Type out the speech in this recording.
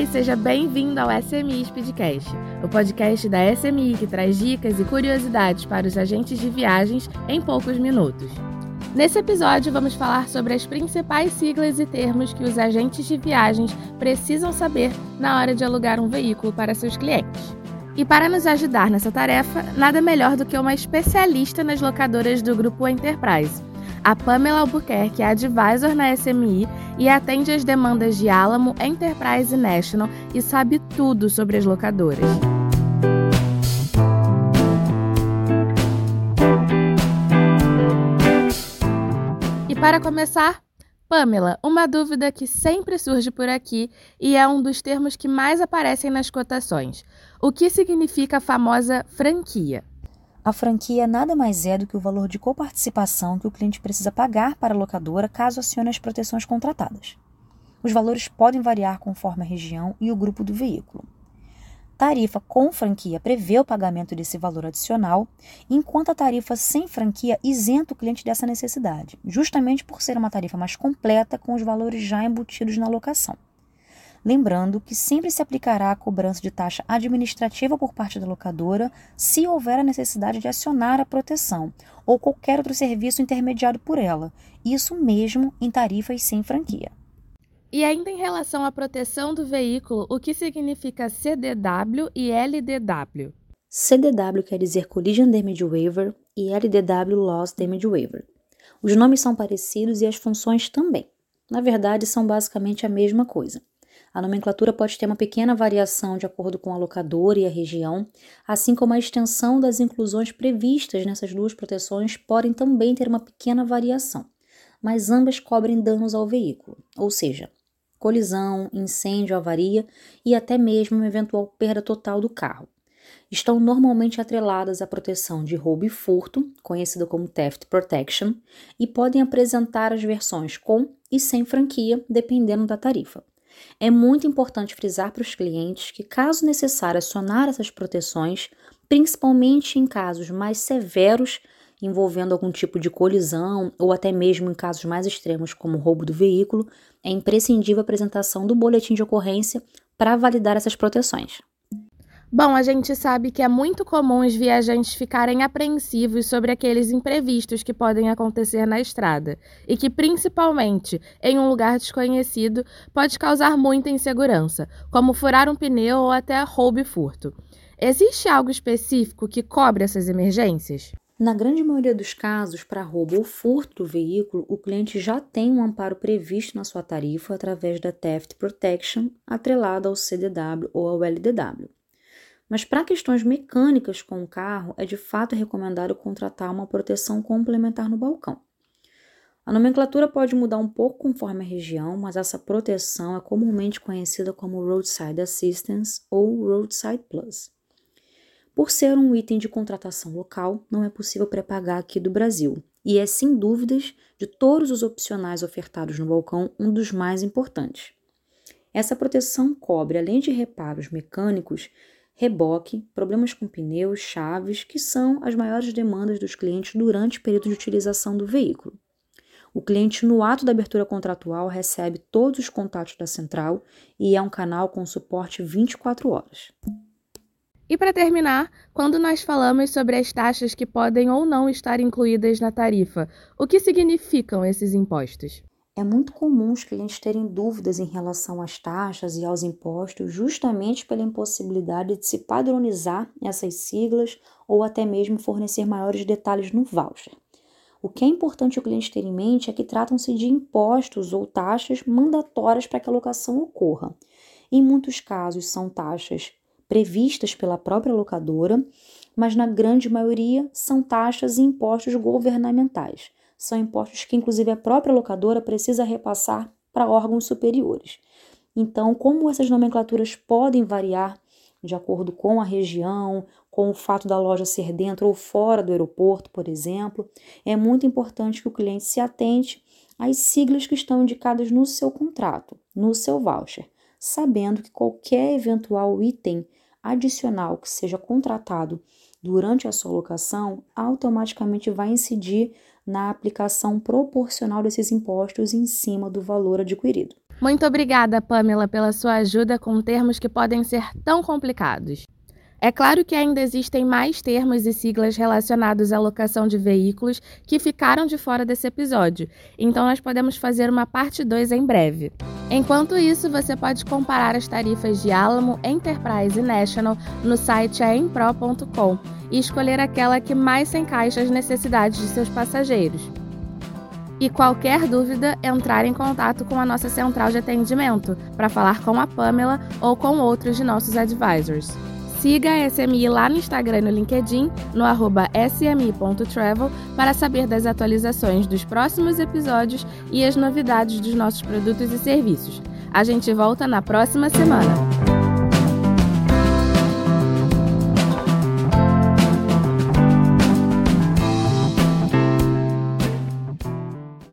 E seja bem-vindo ao SMI Speedcast, o podcast da SMI que traz dicas e curiosidades para os agentes de viagens em poucos minutos. Nesse episódio, vamos falar sobre as principais siglas e termos que os agentes de viagens precisam saber na hora de alugar um veículo para seus clientes. E para nos ajudar nessa tarefa, nada melhor do que uma especialista nas locadoras do grupo Enterprise a Pamela Albuquerque é advisor na SMI e atende as demandas de Alamo, Enterprise National e sabe tudo sobre as locadoras. E para começar, Pamela, uma dúvida que sempre surge por aqui e é um dos termos que mais aparecem nas cotações. O que significa a famosa franquia? A franquia nada mais é do que o valor de coparticipação que o cliente precisa pagar para a locadora caso acione as proteções contratadas. Os valores podem variar conforme a região e o grupo do veículo. Tarifa com franquia prevê o pagamento desse valor adicional, enquanto a tarifa sem franquia isenta o cliente dessa necessidade, justamente por ser uma tarifa mais completa com os valores já embutidos na locação lembrando que sempre se aplicará a cobrança de taxa administrativa por parte da locadora se houver a necessidade de acionar a proteção ou qualquer outro serviço intermediado por ela, isso mesmo em tarifas sem franquia. E ainda em relação à proteção do veículo, o que significa CDW e LDW? CDW quer dizer Collision Damage Waiver e LDW Loss Damage Waiver. Os nomes são parecidos e as funções também. Na verdade, são basicamente a mesma coisa. A nomenclatura pode ter uma pequena variação de acordo com a locadora e a região, assim como a extensão das inclusões previstas nessas duas proteções podem também ter uma pequena variação, mas ambas cobrem danos ao veículo, ou seja, colisão, incêndio, avaria e até mesmo uma eventual perda total do carro. Estão normalmente atreladas à proteção de roubo e furto, conhecida como Theft Protection, e podem apresentar as versões com e sem franquia, dependendo da tarifa. É muito importante frisar para os clientes que, caso necessário acionar essas proteções, principalmente em casos mais severos envolvendo algum tipo de colisão ou até mesmo em casos mais extremos como roubo do veículo, é imprescindível a apresentação do boletim de ocorrência para validar essas proteções. Bom, a gente sabe que é muito comum os viajantes ficarem apreensivos sobre aqueles imprevistos que podem acontecer na estrada e que, principalmente em um lugar desconhecido, pode causar muita insegurança, como furar um pneu ou até roubo e furto. Existe algo específico que cobre essas emergências? Na grande maioria dos casos, para roubo ou furto do veículo, o cliente já tem um amparo previsto na sua tarifa através da Theft Protection, atrelada ao CDW ou ao LDW. Mas para questões mecânicas com o carro, é de fato recomendado contratar uma proteção complementar no balcão. A nomenclatura pode mudar um pouco conforme a região, mas essa proteção é comumente conhecida como Roadside Assistance ou Roadside Plus. Por ser um item de contratação local, não é possível pré-pagar aqui do Brasil, e é sem dúvidas, de todos os opcionais ofertados no balcão, um dos mais importantes. Essa proteção cobre, além de reparos mecânicos, reboque, problemas com pneus, chaves, que são as maiores demandas dos clientes durante o período de utilização do veículo. O cliente, no ato da abertura contratual, recebe todos os contatos da central e é um canal com suporte 24 horas. E para terminar, quando nós falamos sobre as taxas que podem ou não estar incluídas na tarifa, o que significam esses impostos? É muito comum os clientes terem dúvidas em relação às taxas e aos impostos, justamente pela impossibilidade de se padronizar essas siglas ou até mesmo fornecer maiores detalhes no voucher. O que é importante o cliente ter em mente é que tratam-se de impostos ou taxas mandatórias para que a locação ocorra. Em muitos casos, são taxas previstas pela própria locadora, mas na grande maioria são taxas e impostos governamentais são impostos que, inclusive, a própria locadora precisa repassar para órgãos superiores. Então, como essas nomenclaturas podem variar de acordo com a região, com o fato da loja ser dentro ou fora do aeroporto, por exemplo, é muito importante que o cliente se atente às siglas que estão indicadas no seu contrato, no seu voucher, sabendo que qualquer eventual item adicional que seja contratado durante a sua locação automaticamente vai incidir na aplicação proporcional desses impostos em cima do valor adquirido. Muito obrigada, Pamela, pela sua ajuda com termos que podem ser tão complicados. É claro que ainda existem mais termos e siglas relacionados à locação de veículos que ficaram de fora desse episódio, então nós podemos fazer uma parte 2 em breve. Enquanto isso, você pode comparar as tarifas de Alamo, Enterprise e National no site aempro.com e escolher aquela que mais se encaixa às necessidades de seus passageiros. E qualquer dúvida, entrar em contato com a nossa central de atendimento para falar com a Pamela ou com outros de nossos advisors. Siga a SMI lá no Instagram e no LinkedIn, no arroba smi.travel, para saber das atualizações dos próximos episódios e as novidades dos nossos produtos e serviços. A gente volta na próxima semana.